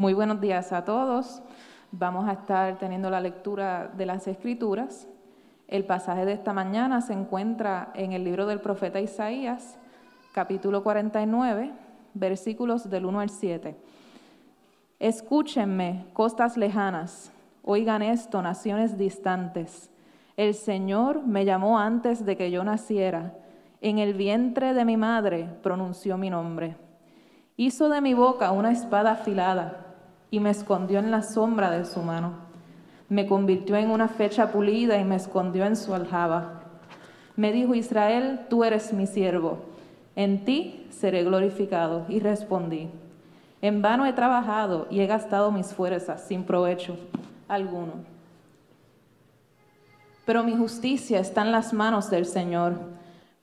Muy buenos días a todos. Vamos a estar teniendo la lectura de las Escrituras. El pasaje de esta mañana se encuentra en el libro del profeta Isaías, capítulo 49, versículos del 1 al 7. Escúchenme, costas lejanas, oigan esto, naciones distantes. El Señor me llamó antes de que yo naciera. En el vientre de mi madre pronunció mi nombre. Hizo de mi boca una espada afilada y me escondió en la sombra de su mano. Me convirtió en una fecha pulida y me escondió en su aljaba. Me dijo Israel, tú eres mi siervo, en ti seré glorificado. Y respondí, en vano he trabajado y he gastado mis fuerzas sin provecho alguno. Pero mi justicia está en las manos del Señor,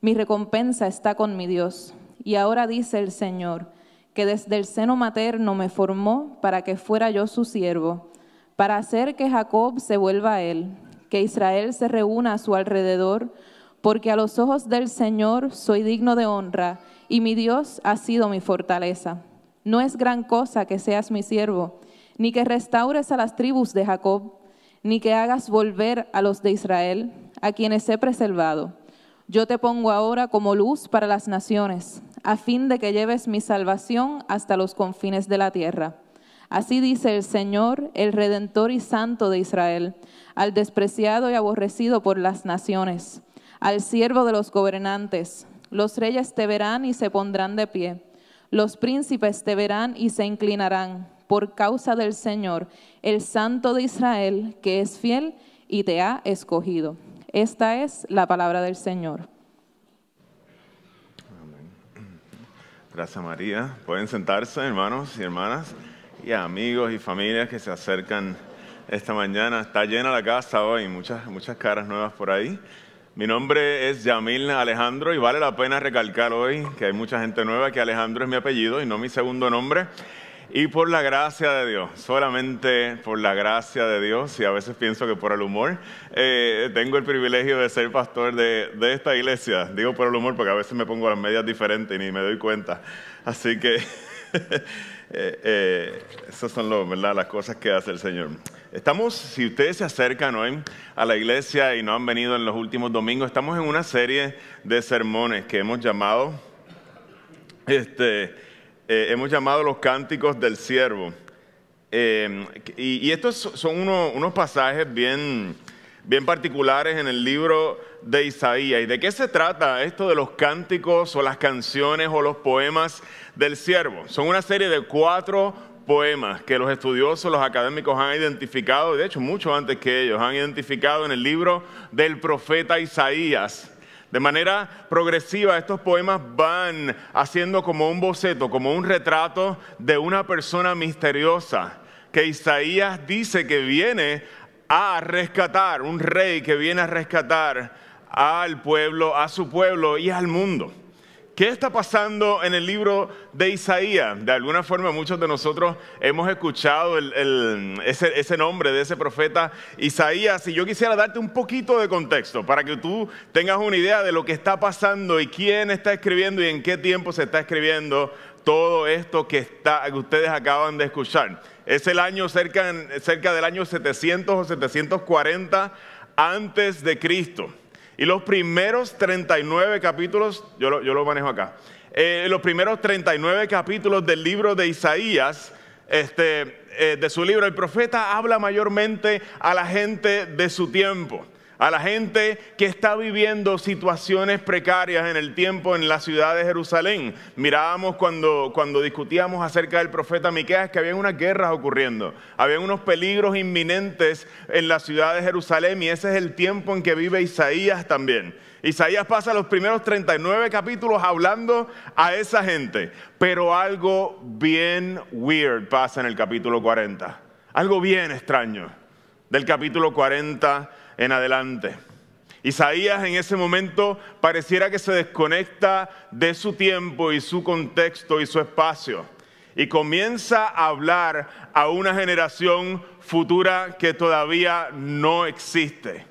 mi recompensa está con mi Dios. Y ahora dice el Señor, que desde el seno materno me formó para que fuera yo su siervo, para hacer que Jacob se vuelva a él, que Israel se reúna a su alrededor, porque a los ojos del Señor soy digno de honra, y mi Dios ha sido mi fortaleza. No es gran cosa que seas mi siervo, ni que restaures a las tribus de Jacob, ni que hagas volver a los de Israel, a quienes he preservado. Yo te pongo ahora como luz para las naciones a fin de que lleves mi salvación hasta los confines de la tierra. Así dice el Señor, el Redentor y Santo de Israel, al despreciado y aborrecido por las naciones, al siervo de los gobernantes. Los reyes te verán y se pondrán de pie. Los príncipes te verán y se inclinarán por causa del Señor, el Santo de Israel, que es fiel y te ha escogido. Esta es la palabra del Señor. Gracias María. Pueden sentarse, hermanos y hermanas, y amigos y familias que se acercan esta mañana. Está llena la casa hoy, muchas, muchas caras nuevas por ahí. Mi nombre es Yamil Alejandro y vale la pena recalcar hoy que hay mucha gente nueva que Alejandro es mi apellido y no mi segundo nombre. Y por la gracia de Dios, solamente por la gracia de Dios, y a veces pienso que por el humor, eh, tengo el privilegio de ser pastor de, esta iglesia. Digo por el humor porque a veces me pongo las medias diferentes y ni me doy cuenta. Así que eh, eh, esas son las cosas que hace el Señor. Estamos, si ustedes se acercan hoy a la iglesia y no han venido en los últimos domingos, estamos en una serie de sermones que hemos llamado... Este, eh, hemos llamado los cánticos del siervo. Eh, y, estos son unos pasajes bien, bien particulares en el libro de Isaías. ¿Y de qué se trata esto de los cánticos o las canciones o los poemas del siervo? Son una serie de cuatro poemas que los estudiosos, los académicos han identificado, de hecho mucho antes que ellos, han identificado en el libro del profeta Isaías. De manera progresiva, estos poemas van haciendo como un boceto, como un retrato de una persona misteriosa que Isaías dice que viene a rescatar, un rey que viene a rescatar al pueblo, a su pueblo y al mundo. ¿Qué está pasando en el libro de Isaías? De alguna forma muchos de nosotros hemos escuchado ese, nombre de ese profeta Isaías y yo quisiera darte un poquito de contexto para que tú tengas una idea de lo que está pasando y quién está escribiendo y en qué tiempo se está escribiendo todo esto que, ustedes acaban de escuchar. Es el año cerca, cerca del año 700 o 740 antes de Cristo. Y los primeros 39 capítulos, yo lo, yo lo manejo acá, eh, los primeros 39 capítulos del libro de Isaías, este, eh, de su libro, el profeta habla mayormente a la gente de su tiempo a la gente que está viviendo situaciones precarias en el tiempo en la ciudad de Jerusalén. Mirábamos cuando, cuando discutíamos acerca del profeta Miqueas que había unas guerras ocurriendo, había unos peligros inminentes en la ciudad de Jerusalén y ese es el tiempo en que vive Isaías también. Isaías pasa los primeros 39 capítulos hablando a esa gente, pero algo bien weird pasa en el capítulo 40, algo bien extraño del capítulo 40 en adelante. Isaías en ese momento pareciera que se desconecta de su tiempo y su contexto y su espacio y comienza a hablar a una generación futura que todavía no existe.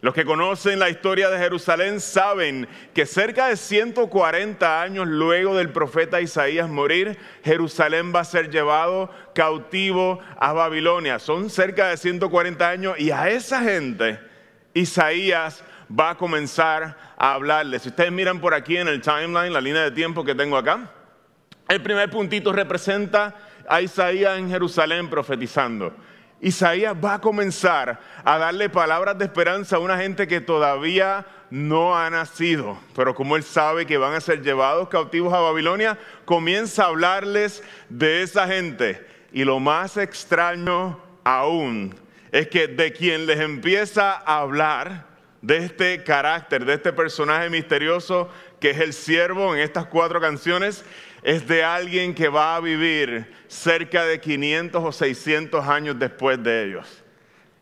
Los que conocen la historia de Jerusalén saben que cerca de 140 años luego del profeta Isaías morir, Jerusalén va a ser llevado cautivo a Babilonia. Son cerca de 140 años y a esa gente Isaías va a comenzar a hablarles. Si ustedes miran por aquí en el timeline, la línea de tiempo que tengo acá, el primer puntito representa a Isaías en Jerusalén profetizando. Isaías va a comenzar a darle palabras de esperanza a una gente que todavía no ha nacido, pero como él sabe que van a ser llevados cautivos a Babilonia, comienza a hablarles de esa gente. Y lo más extraño aún es que de quien les empieza a hablar, de este carácter, de este personaje misterioso que es el siervo en estas cuatro canciones, es de alguien que va a vivir cerca de 500 o 600 años después de ellos.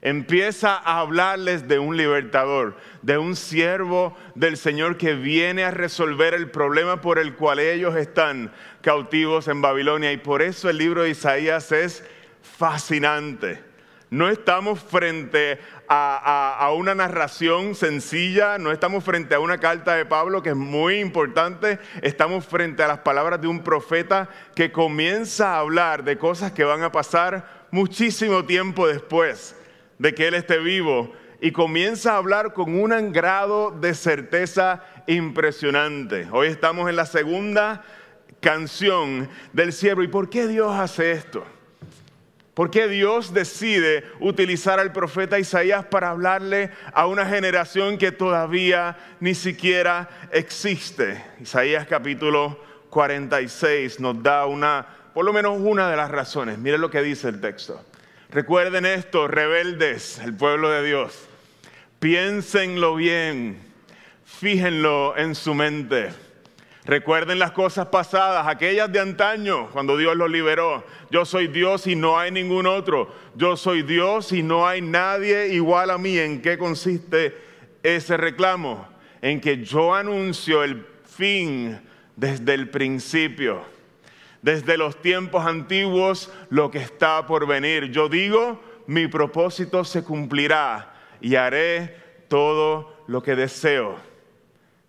Empieza a hablarles de un libertador, de un siervo del Señor que viene a resolver el problema por el cual ellos están cautivos en Babilonia. Y por eso el libro de Isaías es fascinante. No estamos frente a, una narración sencilla, no estamos frente a una carta de Pablo que es muy importante, estamos frente a las palabras de un profeta que comienza a hablar de cosas que van a pasar muchísimo tiempo después de que él esté vivo y comienza a hablar con un grado de certeza impresionante. Hoy estamos en la segunda canción del siervo. ¿Y por qué Dios hace esto? ¿Por qué Dios decide utilizar al profeta Isaías para hablarle a una generación que todavía ni siquiera existe? Isaías capítulo 46 nos da una, por lo menos una de las razones. Miren lo que dice el texto. Recuerden esto, rebeldes, el pueblo de Dios. Piénsenlo bien, fíjenlo en su mente Recuerden las cosas pasadas, aquellas de antaño, cuando Dios los liberó. Yo soy Dios y no hay ningún otro. Yo soy Dios y no hay nadie igual a mí. ¿En qué consiste ese reclamo? En que yo anuncio el fin desde el principio, desde los tiempos antiguos, lo que está por venir. Yo digo, mi propósito se cumplirá y haré todo lo que deseo.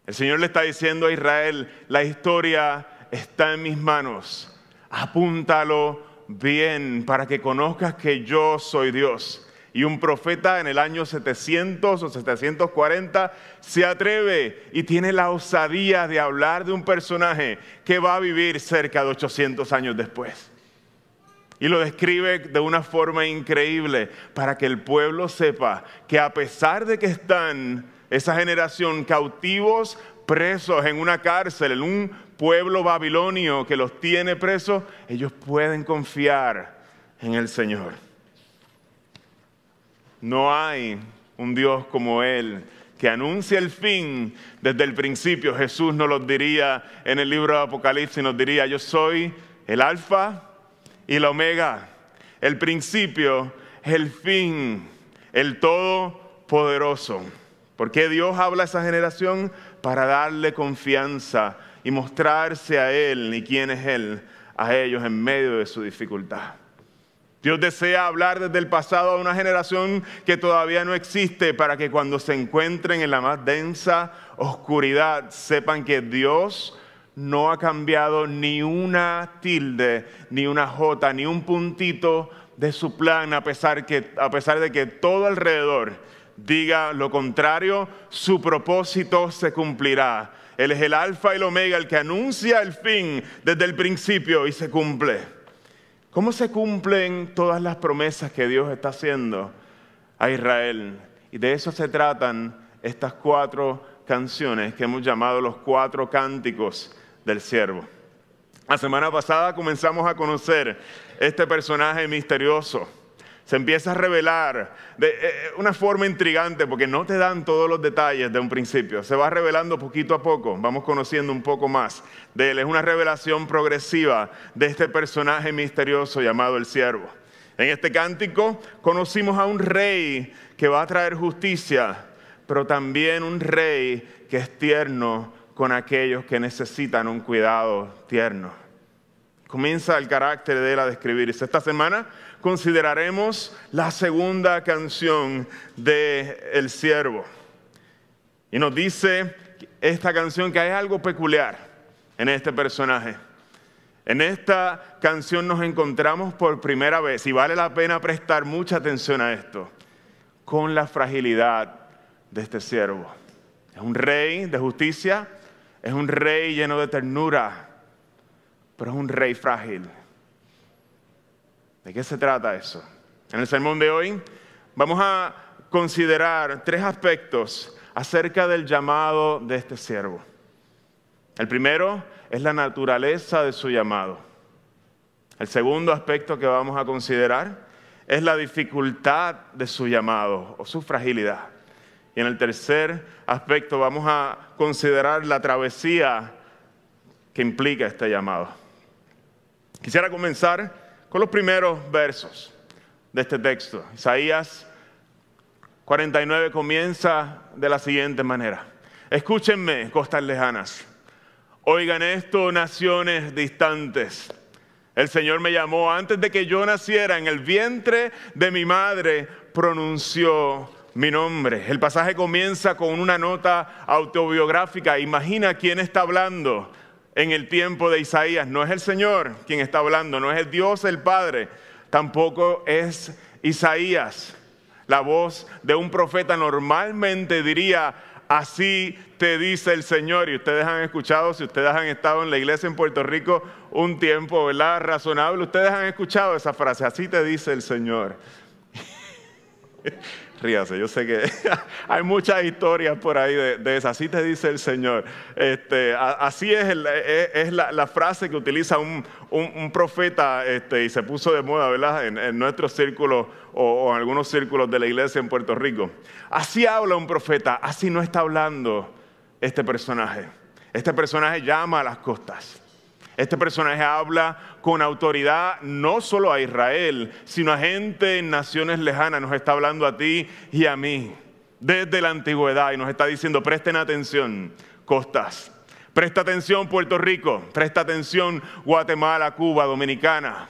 El Señor le está diciendo a Israel, la historia está en mis manos. Apúntalo bien para que conozcas que yo soy Dios. Y un profeta en el año 700 o 740 se atreve y tiene la osadía de hablar de un personaje que va a vivir cerca de 800 años después. Y lo describe de una forma increíble para que el pueblo sepa que a pesar de que están esa generación cautivos, presos en una cárcel, en un pueblo babilonio que los tiene presos, ellos pueden confiar en el Señor. No hay un Dios como Él que anuncia el fin desde el principio. Jesús nos lo diría en el libro de Apocalipsis, nos diría, yo soy el alfa y el omega, el principio, el fin, el todopoderoso. ¿Por qué Dios habla a esa generación? Para darle confianza y mostrarse a Él y quién es Él a ellos en medio de su dificultad. Dios desea hablar desde el pasado a una generación que todavía no existe para que cuando se encuentren en la más densa oscuridad sepan que Dios no ha cambiado ni una tilde, ni una jota, ni un puntito de su plan a pesar, que, a pesar de que todo alrededor diga lo contrario, su propósito se cumplirá. Él es el alfa y el omega, el que anuncia el fin desde el principio y se cumple. ¿Cómo se cumplen todas las promesas que Dios está haciendo a Israel? Y de eso se tratan estas cuatro canciones que hemos llamado los cuatro cánticos del siervo. La semana pasada comenzamos a conocer este personaje misterioso se empieza a revelar de eh, eh, una forma intrigante porque no te dan todos los detalles de un principio. Se va revelando poquito a poco, vamos conociendo un poco más de él. Es una revelación progresiva de este personaje misterioso llamado el siervo. En este cántico conocimos a un rey que va a traer justicia, pero también un rey que es tierno con aquellos que necesitan un cuidado tierno. Comienza el carácter de él a describirse. Esta semana consideraremos la segunda canción de El Siervo. Y nos dice esta canción que hay algo peculiar en este personaje. En esta canción nos encontramos por primera vez, y vale la pena prestar mucha atención a esto, con la fragilidad de este siervo. Es un rey de justicia, es un rey lleno de ternura, pero es un rey frágil. ¿De qué se trata eso? En el sermón de hoy vamos a considerar tres aspectos acerca del llamado de este siervo. El primero es la naturaleza de su llamado. El segundo aspecto que vamos a considerar es la dificultad de su llamado o su fragilidad. Y en el tercer aspecto vamos a considerar la travesía que implica este llamado. Quisiera comenzar con los primeros versos de este texto. Isaías 49 comienza de la siguiente manera. Escúchenme, costas lejanas. Oigan esto, naciones distantes. El Señor me llamó antes de que yo naciera en el vientre de mi madre, pronunció mi nombre. El pasaje comienza con una nota autobiográfica. Imagina quién está hablando en el tiempo de Isaías. No es el Señor quien está hablando, no es el Dios el Padre, tampoco es Isaías la voz de un profeta normalmente diría, así te dice el Señor. Y ustedes han escuchado, si ustedes han estado en la iglesia en Puerto Rico un tiempo, ¿verdad? Razonable, ustedes han escuchado esa frase, así te dice el Señor. Ríase, yo sé que hay muchas historias por ahí de, de. Así te dice el Señor. Este, así es, es, la, frase que utiliza un, profeta este, y se puso de moda, ¿verdad? En, en nuestros círculos o, en algunos círculos de la iglesia en Puerto Rico. Así habla un profeta, así no está hablando este personaje. Este personaje llama a las costas. Este personaje habla con autoridad no solo a Israel, sino a gente en naciones lejanas. Nos está hablando a ti y a mí desde la antigüedad y nos está diciendo, presten atención, costas. Presta atención Puerto Rico, presta atención Guatemala, Cuba, Dominicana.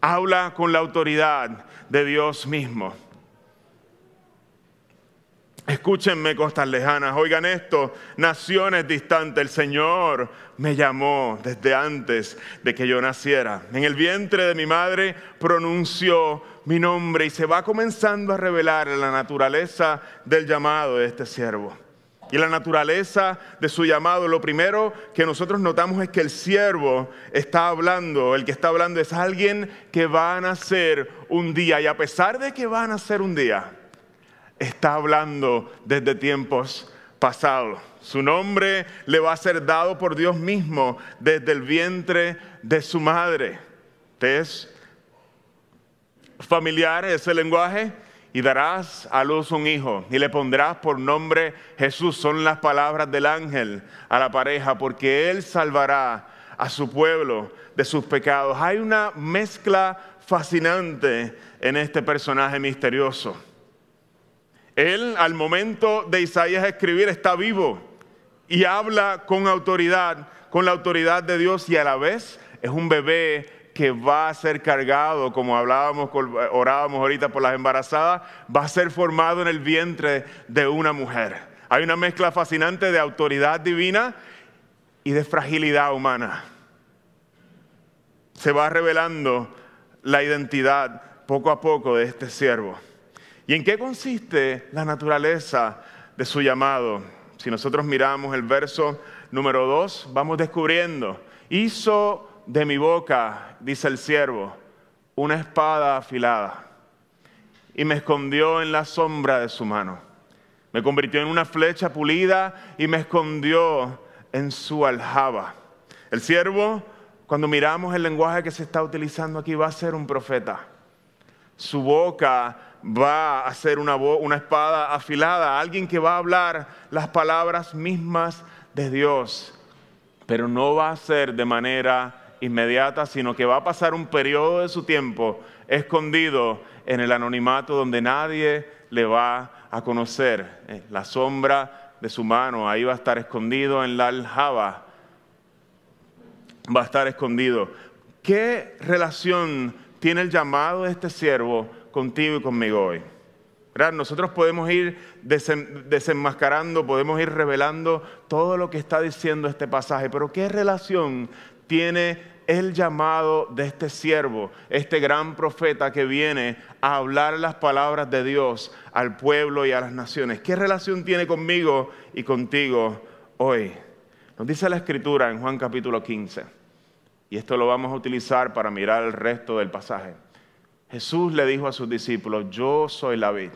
Habla con la autoridad de Dios mismo. Escúchenme, costas lejanas, oigan esto, naciones distantes, el Señor me llamó desde antes de que yo naciera. En el vientre de mi madre pronunció mi nombre y se va comenzando a revelar la naturaleza del llamado de este siervo. Y la naturaleza de su llamado, lo primero que nosotros notamos es que el siervo está hablando, el que está hablando es alguien que va a nacer un día y a pesar de que va a nacer un día, está hablando desde tiempos pasados. Su nombre le va a ser dado por Dios mismo desde el vientre de su madre. ¿Te es familiar ese lenguaje? Y darás a luz un hijo y le pondrás por nombre Jesús. Son las palabras del ángel a la pareja, porque él salvará a su pueblo de sus pecados. Hay una mezcla fascinante en este personaje misterioso. Él al momento de Isaías escribir está vivo y habla con autoridad, con la autoridad de Dios y a la vez es un bebé que va a ser cargado, como hablábamos, orábamos ahorita por las embarazadas, va a ser formado en el vientre de una mujer. Hay una mezcla fascinante de autoridad divina y de fragilidad humana. Se va revelando la identidad poco a poco de este siervo. ¿Y en qué consiste la naturaleza de su llamado? Si nosotros miramos el verso número 2, vamos descubriendo, hizo de mi boca, dice el siervo, una espada afilada y me escondió en la sombra de su mano. Me convirtió en una flecha pulida y me escondió en su aljaba. El siervo, cuando miramos el lenguaje que se está utilizando aquí, va a ser un profeta. Su boca va a ser una, una espada afilada, alguien que va a hablar las palabras mismas de Dios, pero no va a ser de manera inmediata, sino que va a pasar un periodo de su tiempo escondido en el anonimato donde nadie le va a conocer. Eh, la sombra de su mano, ahí va a estar escondido en la aljaba, va a estar escondido. ¿Qué relación tiene el llamado de este siervo contigo y conmigo hoy. Nosotros podemos ir desenmascarando, podemos ir revelando todo lo que está diciendo este pasaje, pero ¿qué relación tiene el llamado de este siervo, este gran profeta que viene a hablar las palabras de Dios al pueblo y a las naciones? ¿Qué relación tiene conmigo y contigo hoy? Nos dice la escritura en Juan capítulo 15, y esto lo vamos a utilizar para mirar el resto del pasaje. Jesús le dijo a sus discípulos, yo soy la vid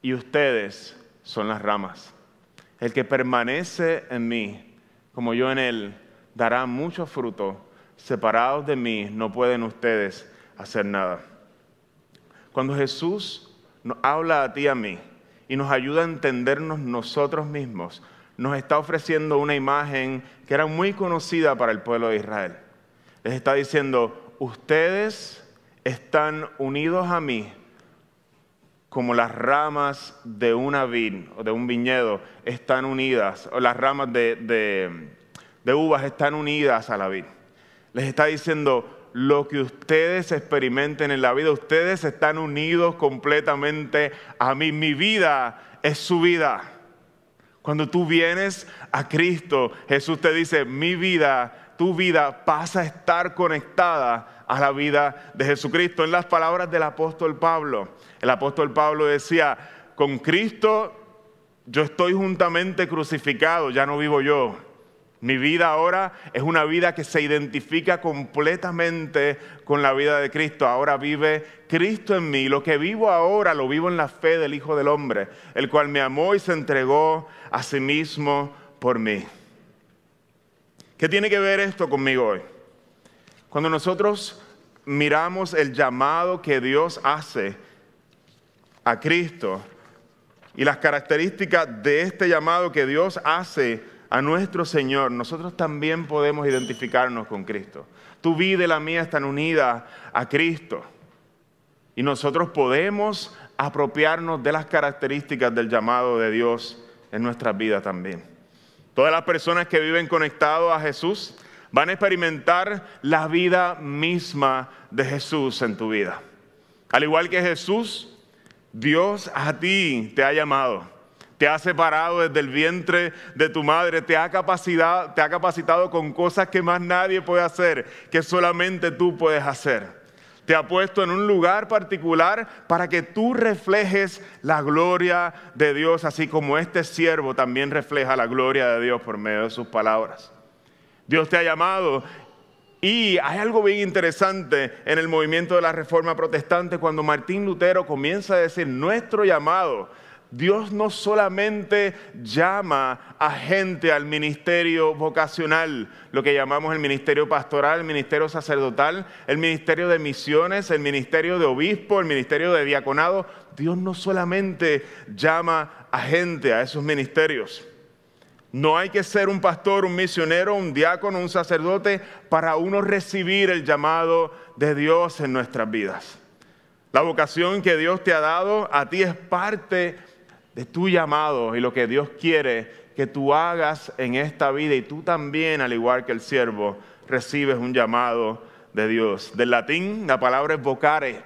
y ustedes son las ramas. El que permanece en mí, como yo en él, dará mucho fruto. Separados de mí no pueden ustedes hacer nada. Cuando Jesús nos habla a ti y a mí y nos ayuda a entendernos nosotros mismos, nos está ofreciendo una imagen que era muy conocida para el pueblo de Israel. Les está diciendo, ustedes están unidos a mí como las ramas de una vid o de un viñedo están unidas, o las ramas de, uvas están unidas a la vid. Les está diciendo, lo que ustedes experimenten en la vida, ustedes están unidos completamente a mí. Mi vida es su vida. Cuando tú vienes a Cristo, Jesús te dice, mi vida, tu vida pasa a estar conectada a la vida de Jesucristo. En las palabras del apóstol Pablo, el apóstol Pablo decía, con Cristo yo estoy juntamente crucificado, ya no vivo yo. Mi vida ahora es una vida que se identifica completamente con la vida de Cristo. Ahora vive Cristo en mí. Lo que vivo ahora lo vivo en la fe del Hijo del Hombre, el cual me amó y se entregó a sí mismo por mí. ¿Qué tiene que ver esto conmigo hoy? Cuando nosotros miramos el llamado que Dios hace a Cristo y las características de este llamado que Dios hace a nuestro Señor, nosotros también podemos identificarnos con Cristo. Tu vida y la mía están unidas a Cristo. Y nosotros podemos apropiarnos de las características del llamado de Dios en nuestras vidas también. Todas las personas que viven conectados a Jesús van a experimentar la vida misma de Jesús en tu vida. Al igual que Jesús, Dios a ti te ha llamado, te ha separado desde el vientre de tu madre, te ha, capacitado, te ha capacitado con cosas que más nadie puede hacer, que solamente tú puedes hacer. Te ha puesto en un lugar particular para que tú reflejes la gloria de Dios, así como este siervo también refleja la gloria de Dios por medio de sus palabras. Dios te ha llamado y hay algo bien interesante en el movimiento de la Reforma Protestante cuando Martín Lutero comienza a decir nuestro llamado. Dios no solamente llama a gente al ministerio vocacional, lo que llamamos el ministerio pastoral, el ministerio sacerdotal, el ministerio de misiones, el ministerio de obispo, el ministerio de diaconado. Dios no solamente llama a gente a esos ministerios. No hay que ser un pastor, un misionero, un diácono, un sacerdote para uno recibir el llamado de Dios en nuestras vidas. La vocación que Dios te ha dado a ti es parte de tu llamado y lo que Dios quiere que tú hagas en esta vida y tú también, al igual que el siervo, recibes un llamado de Dios. Del latín la palabra es vocare,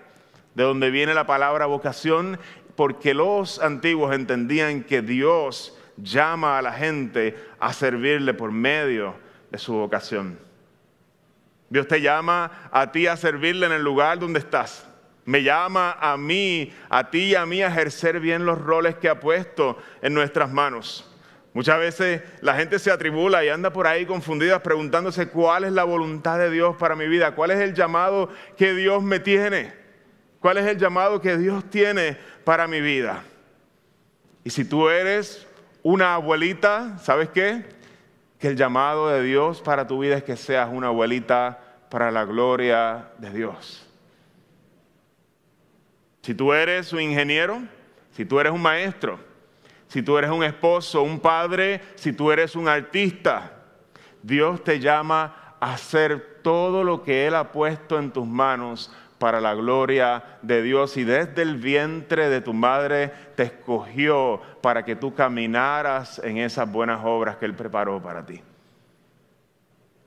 de donde viene la palabra vocación, porque los antiguos entendían que Dios llama a la gente a servirle por medio de su vocación. Dios te llama a ti a servirle en el lugar donde estás. Me llama a mí, a ti y a mí a ejercer bien los roles que ha puesto en nuestras manos. Muchas veces la gente se atribula y anda por ahí confundida preguntándose cuál es la voluntad de Dios para mi vida, cuál es el llamado que Dios me tiene, cuál es el llamado que Dios tiene para mi vida. Y si tú eres una abuelita, ¿sabes qué? Que el llamado de Dios para tu vida es que seas una abuelita para la gloria de Dios. Si tú eres un ingeniero, si tú eres un maestro, si tú eres un esposo, un padre, si tú eres un artista, Dios te llama a hacer todo lo que Él ha puesto en tus manos para la gloria de Dios y desde el vientre de tu madre te escogió para que tú caminaras en esas buenas obras que Él preparó para ti.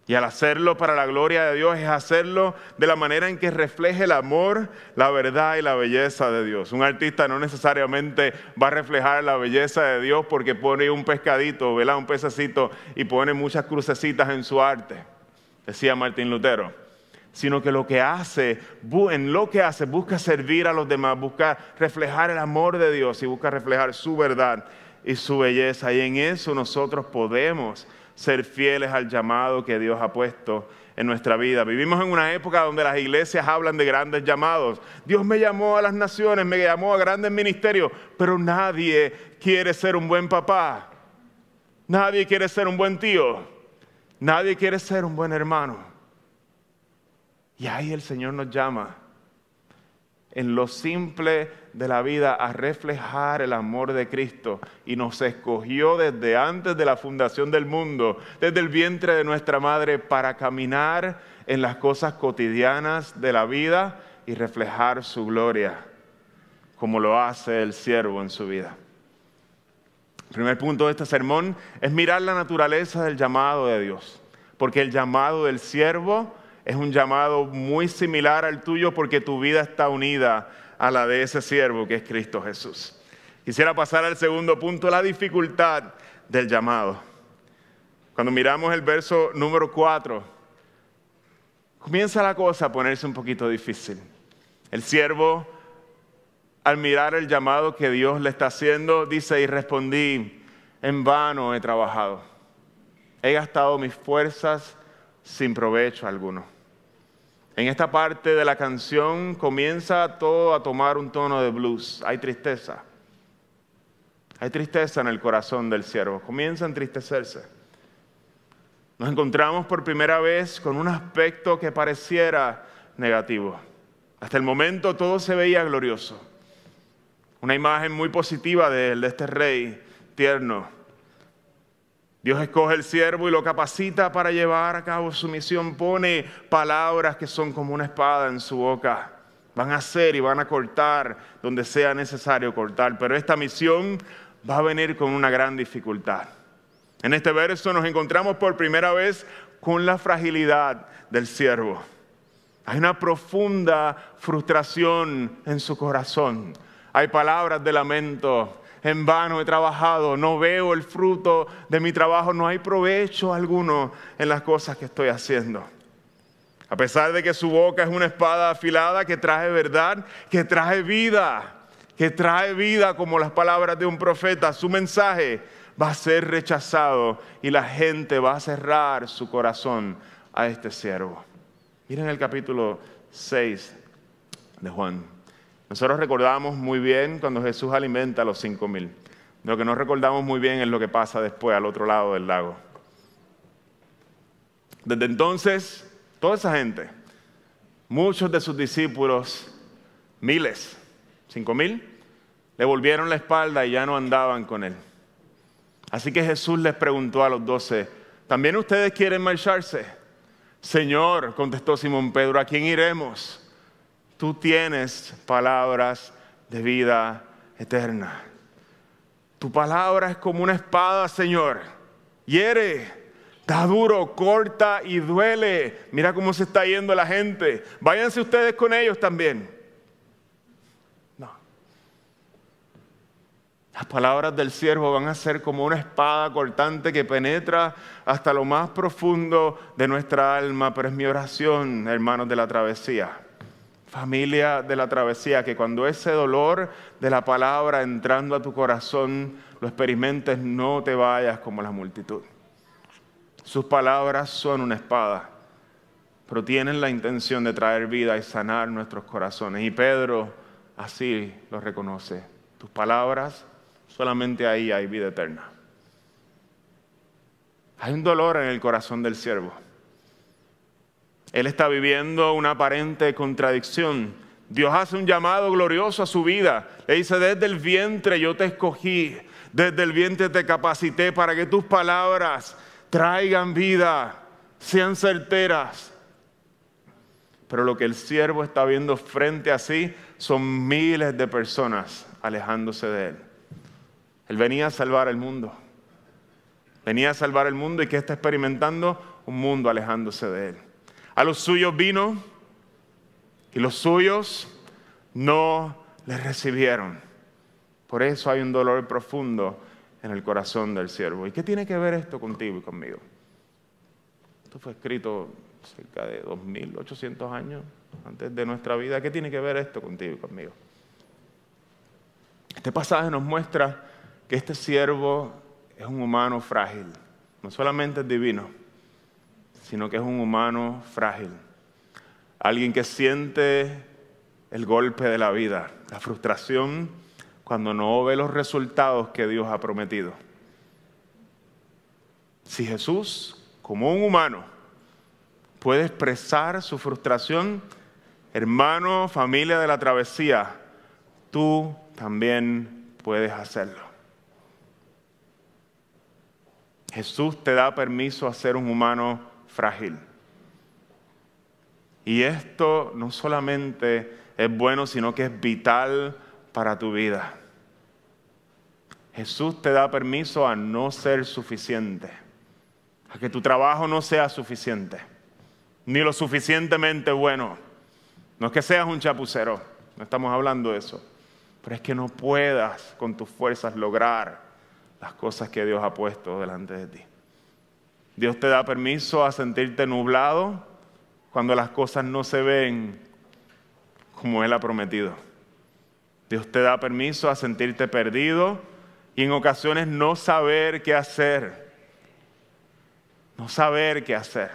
Y al hacerlo para la gloria de Dios es hacerlo de la manera en que refleje el amor, la verdad y la belleza de Dios. Un artista no necesariamente va a reflejar la belleza de Dios porque pone un pescadito, ¿verdad? un pececito y pone muchas crucecitas en su arte, decía Martín Lutero. Sino que lo que hace, en lo que hace, busca servir a los demás, busca reflejar el amor de Dios y busca reflejar su verdad y su belleza. Y en eso nosotros podemos ser fieles al llamado que Dios ha puesto en nuestra vida. Vivimos en una época donde las iglesias hablan de grandes llamados. Dios me llamó a las naciones, me llamó a grandes ministerios, pero nadie quiere ser un buen papá. Nadie quiere ser un buen tío. Nadie quiere ser un buen hermano. Y ahí el Señor nos llama en lo simple de la vida a reflejar el amor de Cristo y nos escogió desde antes de la fundación del mundo, desde el vientre de nuestra madre, para caminar en las cosas cotidianas de la vida y reflejar su gloria, como lo hace el siervo en su vida. El primer punto de este sermón es mirar la naturaleza del llamado de Dios, porque el llamado del siervo es un llamado muy similar al tuyo porque tu vida está unida a la de ese siervo que es Cristo Jesús. Quisiera pasar al segundo punto, la dificultad del llamado. Cuando miramos el verso número 4, comienza la cosa a ponerse un poquito difícil. El siervo, al mirar el llamado que Dios le está haciendo, dice, y respondí, en vano he trabajado. He gastado mis fuerzas sin provecho alguno. En esta parte de la canción comienza todo a tomar un tono de blues. Hay tristeza. Hay tristeza en el corazón del siervo. Comienza a entristecerse. Nos encontramos por primera vez con un aspecto que pareciera negativo. Hasta el momento todo se veía glorioso. Una imagen muy positiva de, de este rey tierno, Dios escoge el siervo y lo capacita para llevar a cabo su misión. Pone palabras que son como una espada en su boca. Van a hacer y van a cortar donde sea necesario cortar. Pero esta misión va a venir con una gran dificultad. En este verso nos encontramos por primera vez con la fragilidad del siervo. Hay una profunda frustración en su corazón. Hay palabras de lamento en vano he trabajado, no veo el fruto de mi trabajo, no hay provecho alguno en las cosas que estoy haciendo. A pesar de que su boca es una espada afilada que trae verdad, que trae vida, que trae vida como las palabras de un profeta, su mensaje va a ser rechazado y la gente va a cerrar su corazón a este siervo. Miren el capítulo 6 de Juan. Nosotros recordamos muy bien cuando Jesús alimenta a los cinco mil. Lo que no recordamos muy bien es lo que pasa después al otro lado del lago. Desde entonces, toda esa gente, muchos de sus discípulos, miles, cinco mil, le volvieron la espalda y ya no andaban con él. Así que Jesús les preguntó a los doce, ¿también ustedes quieren marcharse? Señor, contestó Simón Pedro, ¿a quién iremos? Tú tienes palabras de vida eterna. Tu palabra es como una espada, Señor. Hiere, da duro, corta y duele. Mira cómo se está yendo la gente. Váyanse ustedes con ellos también. No. Las palabras del siervo van a ser como una espada cortante que penetra hasta lo más profundo de nuestra alma, pero es mi oración, hermanos de la travesía familia de la travesía, que cuando ese dolor de la palabra entrando a tu corazón lo experimentes, no te vayas como la multitud. Sus palabras son una espada, pero tienen la intención de traer vida y sanar nuestros corazones. Y Pedro así lo reconoce. Tus palabras, solamente ahí hay vida eterna. Hay un dolor en el corazón del siervo. Él está viviendo una aparente contradicción. Dios hace un llamado glorioso a su vida. Le dice, desde el vientre yo te escogí, desde el vientre te capacité para que tus palabras traigan vida, sean certeras. Pero lo que el siervo está viendo frente a sí son miles de personas alejándose de él. Él venía a salvar el mundo. Venía a salvar el mundo y que está experimentando un mundo alejándose de Él. A los suyos vino y los suyos no le recibieron. Por eso hay un dolor profundo en el corazón del siervo. ¿Y qué tiene que ver esto contigo y conmigo? Esto fue escrito cerca de 2.800 años antes de nuestra vida. ¿Qué tiene que ver esto contigo y conmigo? Este pasaje nos muestra que este siervo es un humano frágil. No solamente es divino, sino que es un humano frágil. Alguien que siente el golpe de la vida, la frustración cuando no ve los resultados que Dios ha prometido. Si Jesús, como un humano, puede expresar su frustración, hermano, familia de la travesía, tú también puedes hacerlo. Jesús te da permiso a ser un humano frágil. Y esto no solamente es bueno, sino que es vital para tu vida. Jesús te da permiso a no ser suficiente, a que tu trabajo no sea suficiente, ni lo suficientemente bueno. No es que seas un chapucero, no estamos hablando de eso, pero es que no puedas con tus fuerzas lograr las cosas que Dios ha puesto delante de ti. Dios te da permiso a sentirte nublado cuando las cosas no se ven como Él ha prometido. Dios te da permiso a sentirte perdido y en ocasiones no saber qué hacer. No saber qué hacer.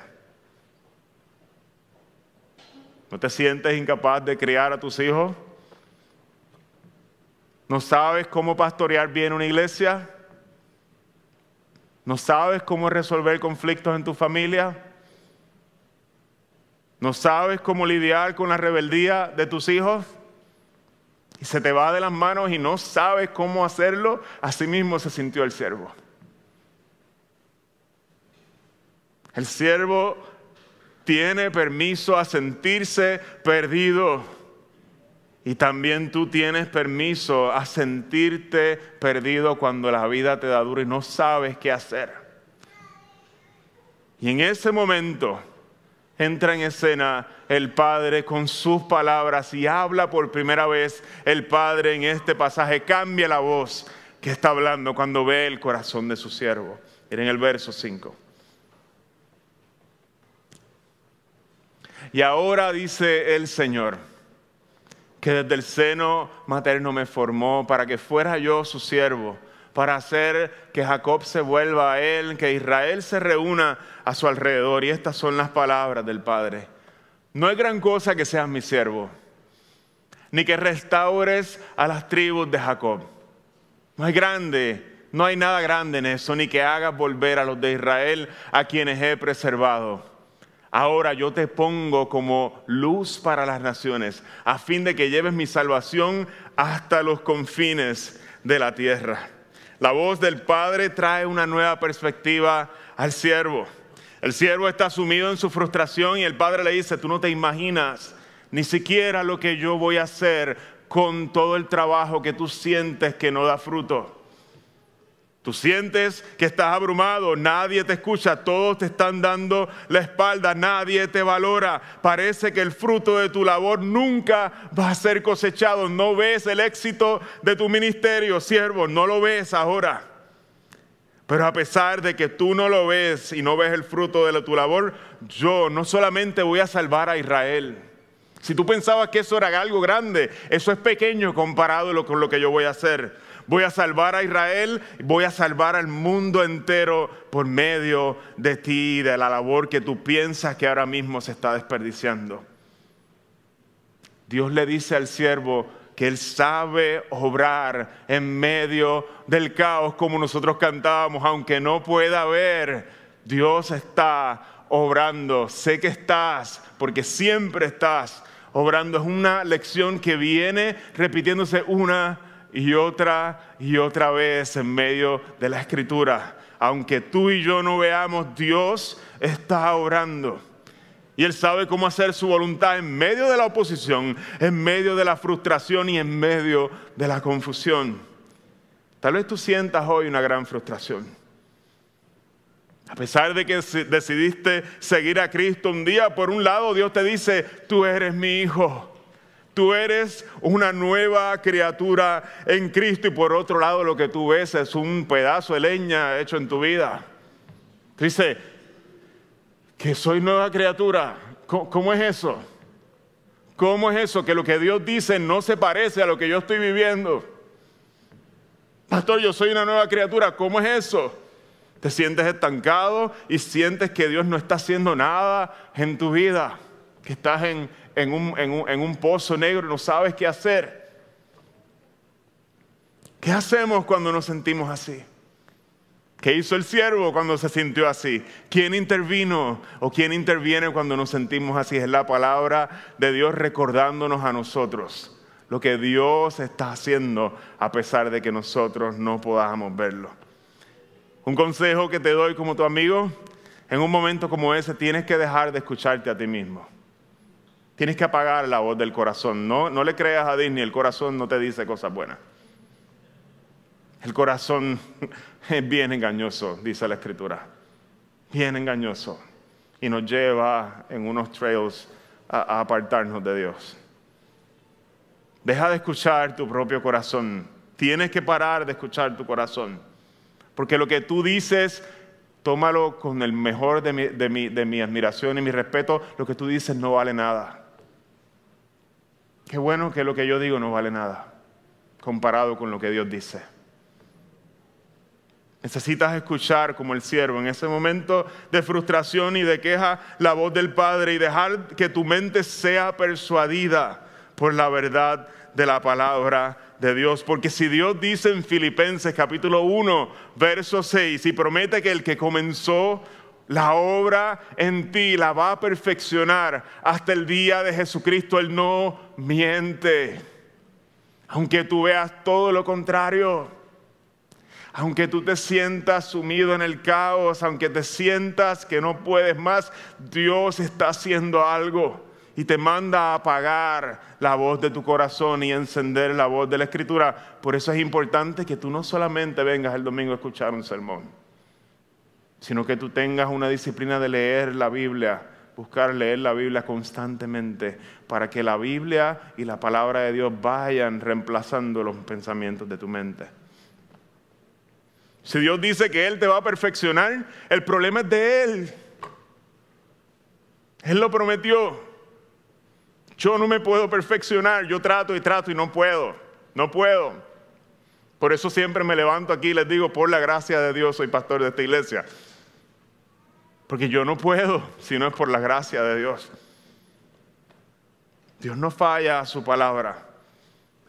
¿No te sientes incapaz de criar a tus hijos? ¿No sabes cómo pastorear bien una iglesia? ¿No sabes cómo resolver conflictos en tu familia? ¿No sabes cómo lidiar con la rebeldía de tus hijos? Y se te va de las manos y no sabes cómo hacerlo. Así mismo se sintió el siervo. El siervo tiene permiso a sentirse perdido. Y también tú tienes permiso a sentirte perdido cuando la vida te da duro y no sabes qué hacer. Y en ese momento entra en escena el Padre con sus palabras y habla por primera vez el Padre en este pasaje, cambia la voz que está hablando cuando ve el corazón de su siervo. en el verso 5. Y ahora dice el Señor, que desde el seno materno me formó para que fuera yo su siervo, para hacer que Jacob se vuelva a él, que Israel se reúna a su alrededor. Y estas son las palabras del Padre. No es gran cosa que seas mi siervo, ni que restaures a las tribus de Jacob. No hay grande, no hay nada grande en eso, ni que hagas volver a los de Israel a quienes he preservado. Ahora yo te pongo como luz para las naciones, a fin de que lleves mi salvación hasta los confines de la tierra. La voz del Padre trae una nueva perspectiva al siervo. El siervo está sumido en su frustración y el Padre le dice, tú no te imaginas ni siquiera lo que yo voy a hacer con todo el trabajo que tú sientes que no da fruto. Tú sientes que estás abrumado, nadie te escucha, todos te están dando la espalda, nadie te valora. Parece que el fruto de tu labor nunca va a ser cosechado. No ves el éxito de tu ministerio, siervo, no lo ves ahora. Pero a pesar de que tú no lo ves y no ves el fruto de tu labor, yo no solamente voy a salvar a Israel. Si tú pensabas que eso era algo grande, eso es pequeño comparado con lo que yo voy a hacer voy a salvar a Israel, voy a salvar al mundo entero por medio de ti, de la labor que tú piensas que ahora mismo se está desperdiciando. Dios le dice al siervo que Él sabe obrar en medio del caos como nosotros cantábamos, aunque no pueda ver, Dios está obrando. Sé que estás, porque siempre estás obrando. Es una lección que viene repitiéndose una y otra y otra vez en medio de la escritura. Aunque tú y yo no veamos, Dios está orando. Y Él sabe cómo hacer su voluntad en medio de la oposición, en medio de la frustración y en medio de la confusión. Tal vez tú sientas hoy una gran frustración. A pesar de que decidiste seguir a Cristo un día, por un lado Dios te dice, tú eres mi hijo. Tú eres una nueva criatura en Cristo y por otro lado lo que tú ves es un pedazo de leña hecho en tu vida. Dice que soy nueva criatura. ¿Cómo, es eso? ¿Cómo es eso? Que lo que Dios dice no se parece a lo que yo estoy viviendo. Pastor, yo soy una nueva criatura. ¿Cómo es eso? Te sientes estancado y sientes que Dios no está haciendo nada en tu vida, que estás en, en, un, pozo negro no sabes qué hacer. ¿Qué hacemos cuando nos sentimos así? ¿Qué hizo el siervo cuando se sintió así? ¿Quién intervino o quién interviene cuando nos sentimos así? Es la palabra de Dios recordándonos a nosotros lo que Dios está haciendo a pesar de que nosotros no podamos verlo. Un consejo que te doy como tu amigo, en un momento como ese tienes que dejar de escucharte a ti mismo. Tienes que apagar la voz del corazón. No, no le creas a Disney, el corazón no te dice cosas buenas. El corazón es bien engañoso, dice la escritura. Bien engañoso. Y nos lleva en unos trails a, apartarnos de Dios. Deja de escuchar tu propio corazón. Tienes que parar de escuchar tu corazón. Porque lo que tú dices, tómalo con el mejor de mi, de mi admiración y mi respeto. Lo que tú dices no vale nada. Qué bueno que lo que yo digo no vale nada comparado con lo que Dios dice. Necesitas escuchar como el siervo en ese momento de frustración y de queja la voz del Padre y dejar que tu mente sea persuadida por la verdad de la palabra de Dios. Porque si Dios dice en Filipenses capítulo 1, verso 6, y promete que el que comenzó la obra en ti la va a perfeccionar hasta el día de Jesucristo, Él no miente. Aunque tú veas todo lo contrario aunque tú te sientas sumido en el caos, aunque te sientas que no puedes más, Dios está haciendo algo y te manda a apagar la voz de tu corazón y encender la voz de la escritura. Por eso es importante que tú no solamente vengas el domingo a escuchar un sermón, sino que tú tengas una disciplina de leer la Biblia, buscar leer la Biblia constantemente, para que la Biblia y la palabra de Dios vayan reemplazando los pensamientos de tu mente. Si Dios dice que Él te va a perfeccionar, el problema es de Él. Él lo prometió. Yo no me puedo perfeccionar, yo trato y trato y no puedo, no puedo. Por eso siempre me levanto aquí y les digo, por la gracia de Dios soy pastor de esta iglesia. Porque yo no puedo si no es por la gracia de Dios. Dios no falla a su palabra.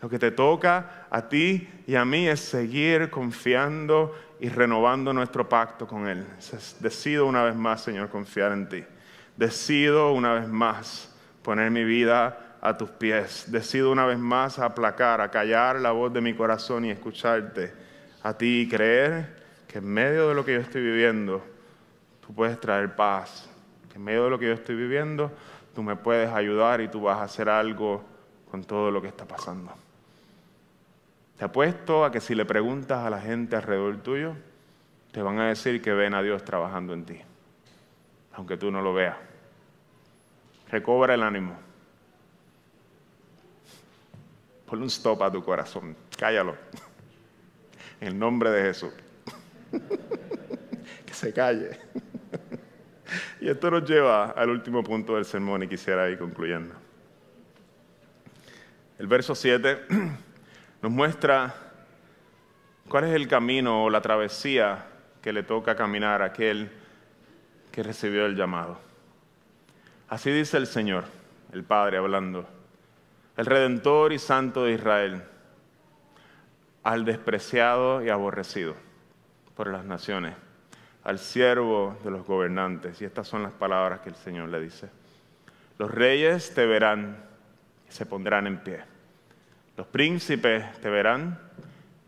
Lo que te toca a ti y a mí es seguir confiando y renovando nuestro pacto con Él. Decido una vez más, Señor, confiar en ti. Decido una vez más poner mi vida a tus pies. Decido una vez más aplacar, a callar la voz de mi corazón y escucharte a ti y creer que en medio de lo que yo estoy viviendo, tú puedes traer paz. En medio de lo que yo estoy viviendo, tú me puedes ayudar y tú vas a hacer algo con todo lo que está pasando. Te apuesto a que si le preguntas a la gente alrededor tuyo, te van a decir que ven a Dios trabajando en ti, aunque tú no lo veas. Recobra el ánimo. Ponle un stop a tu corazón. Cállalo. En el nombre de Jesús. que se calle. y esto nos lleva al último punto del sermón y quisiera ir concluyendo. El verso 7 nos muestra cuál es el camino o la travesía que le toca caminar a aquel que recibió el llamado. Así dice el Señor, el Padre hablando, el Redentor y Santo de Israel, al despreciado y aborrecido por las naciones, al siervo de los gobernantes. Y estas son las palabras que el Señor le dice. Los reyes te verán y se pondrán en pie los príncipes te verán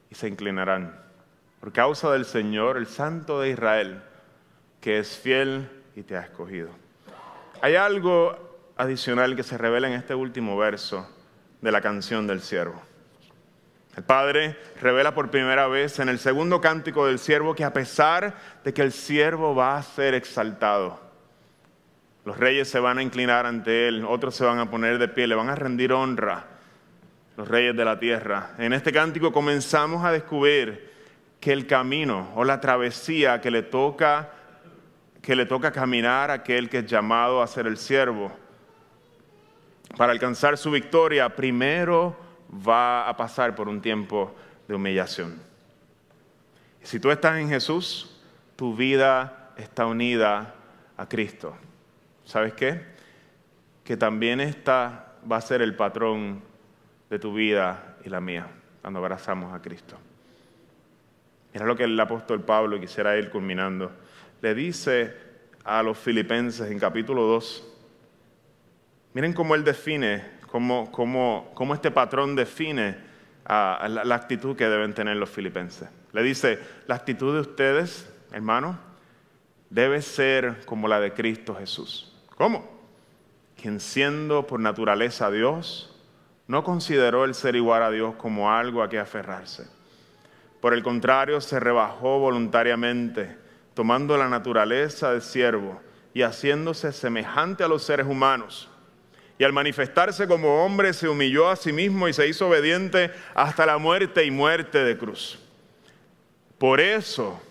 y se inclinarán por causa del Señor, el Santo de Israel, que es fiel y te ha escogido. Hay algo adicional que se revela en este último verso de la canción del siervo. El Padre revela por primera vez en el segundo cántico del siervo que a pesar de que el siervo va a ser exaltado, los reyes se van a inclinar ante él, otros se van a poner de pie, le van a rendir honra, los reyes de la tierra. En este cántico comenzamos a descubrir que el camino o la travesía que le toca, que le toca caminar a aquel que es llamado a ser el siervo, para alcanzar su victoria, primero va a pasar por un tiempo de humillación. Si tú estás en Jesús, tu vida está unida a Cristo. ¿Sabes qué? Que también esta va a ser el patrón de tu vida y la mía cuando abrazamos a Cristo. Mira lo que el apóstol Pablo, quisiera ir culminando, le dice a los filipenses en capítulo 2. Miren cómo él define cómo, este patrón define ah, la, actitud que deben tener los filipenses. Le dice, la actitud de ustedes, hermanos, debe ser como la de Cristo Jesús. ¿Cómo? Quien siendo por naturaleza Dios, no consideró el ser igual a Dios como algo a que aferrarse. Por el contrario, se rebajó voluntariamente, tomando la naturaleza de siervo y haciéndose semejante a los seres humanos y al manifestarse como hombre se humilló a sí mismo y se hizo obediente hasta la muerte y muerte de cruz. Por eso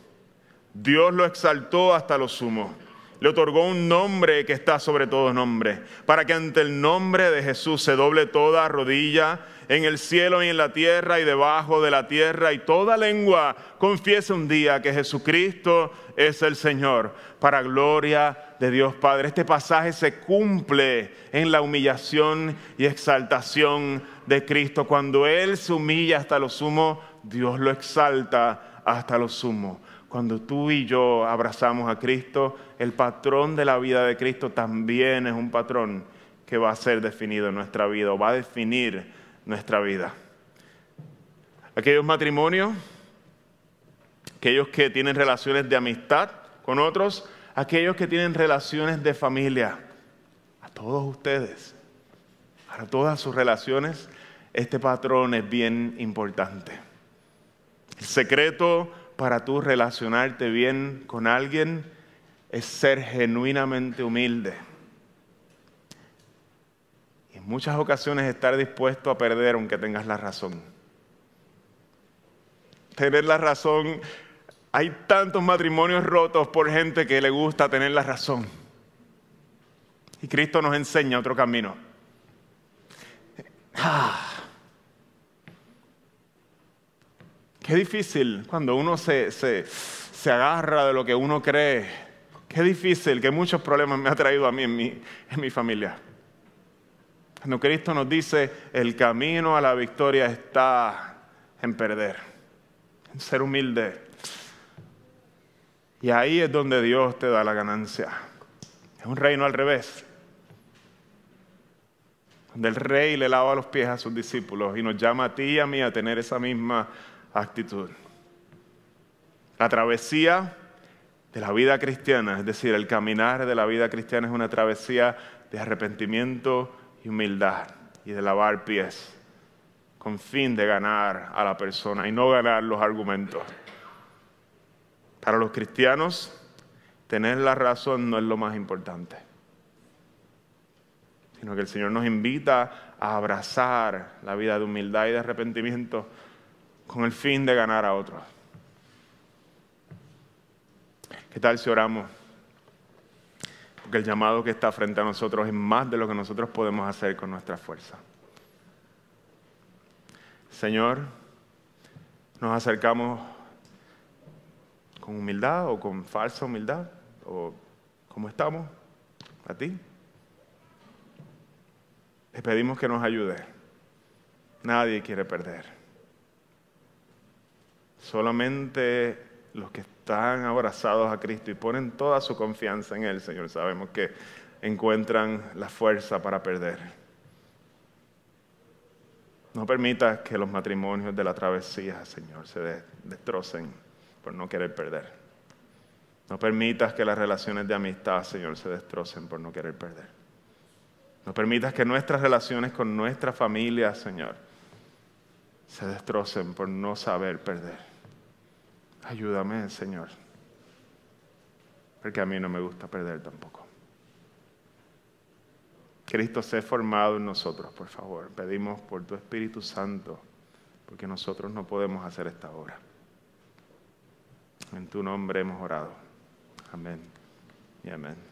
Dios lo exaltó hasta lo sumo. Le otorgó un nombre que está sobre todo nombre, para que ante el nombre de Jesús se doble toda rodilla en el cielo y en la tierra y debajo de la tierra, y toda lengua confiese un día que Jesucristo es el Señor, para gloria de Dios Padre. Este pasaje se cumple en la humillación y exaltación de Cristo. Cuando Él se humilla hasta lo sumo, Dios lo exalta hasta lo sumo. Cuando tú y yo abrazamos a Cristo, el patrón de la vida de Cristo también es un patrón que va a ser definido en nuestra vida o va a definir nuestra vida. Aquellos matrimonios, aquellos que tienen relaciones de amistad con otros, aquellos que tienen relaciones de familia, a todos ustedes, para todas sus relaciones, este patrón es bien importante. El secreto para tú relacionarte bien con alguien es ser genuinamente humilde en muchas ocasiones estar dispuesto a perder aunque tengas la razón. Tener la razón, hay tantos matrimonios rotos por gente que le gusta tener la razón. Y Cristo nos enseña otro camino. Ah. Qué difícil cuando uno se, se, agarra de lo que uno cree. Qué difícil que muchos problemas me ha traído a mí en mi, en mi familia. Cuando Cristo nos dice, el camino a la victoria está en perder, en ser humilde. Y ahí es donde Dios te da la ganancia. Es un reino al revés. Donde el rey le lava los pies a sus discípulos y nos llama a ti y a mí a tener esa misma actitud. La travesía de la vida cristiana, es decir, el caminar de la vida cristiana es una travesía de arrepentimiento y humildad y de lavar pies con fin de ganar a la persona y no ganar los argumentos. Para los cristianos, tener la razón no es lo más importante, sino que el Señor nos invita a abrazar la vida de humildad y de arrepentimiento con el fin de ganar a otros. ¿Qué tal si oramos? porque el llamado que está frente a nosotros es más de lo que nosotros podemos hacer con nuestra fuerza. Señor, nos acercamos con humildad o con falsa humildad, o como estamos, a ti. Le pedimos que nos ayude. Nadie quiere perder. Solamente los que están abrazados a Cristo y ponen toda su confianza en Él, Señor, sabemos que encuentran la fuerza para perder. No permitas que los matrimonios de la travesía, Señor, se destrocen por no querer perder. No permitas que las relaciones de amistad, Señor, se destrocen por no querer perder. No permitas que nuestras relaciones con nuestra familia, Señor, se destrocen por no saber perder. Ayúdame, Señor, porque a mí no me gusta perder tampoco. Cristo ha formado en nosotros, por favor. Pedimos por tu Espíritu Santo, porque nosotros no podemos hacer esta obra. En tu nombre hemos orado. Amén y amén.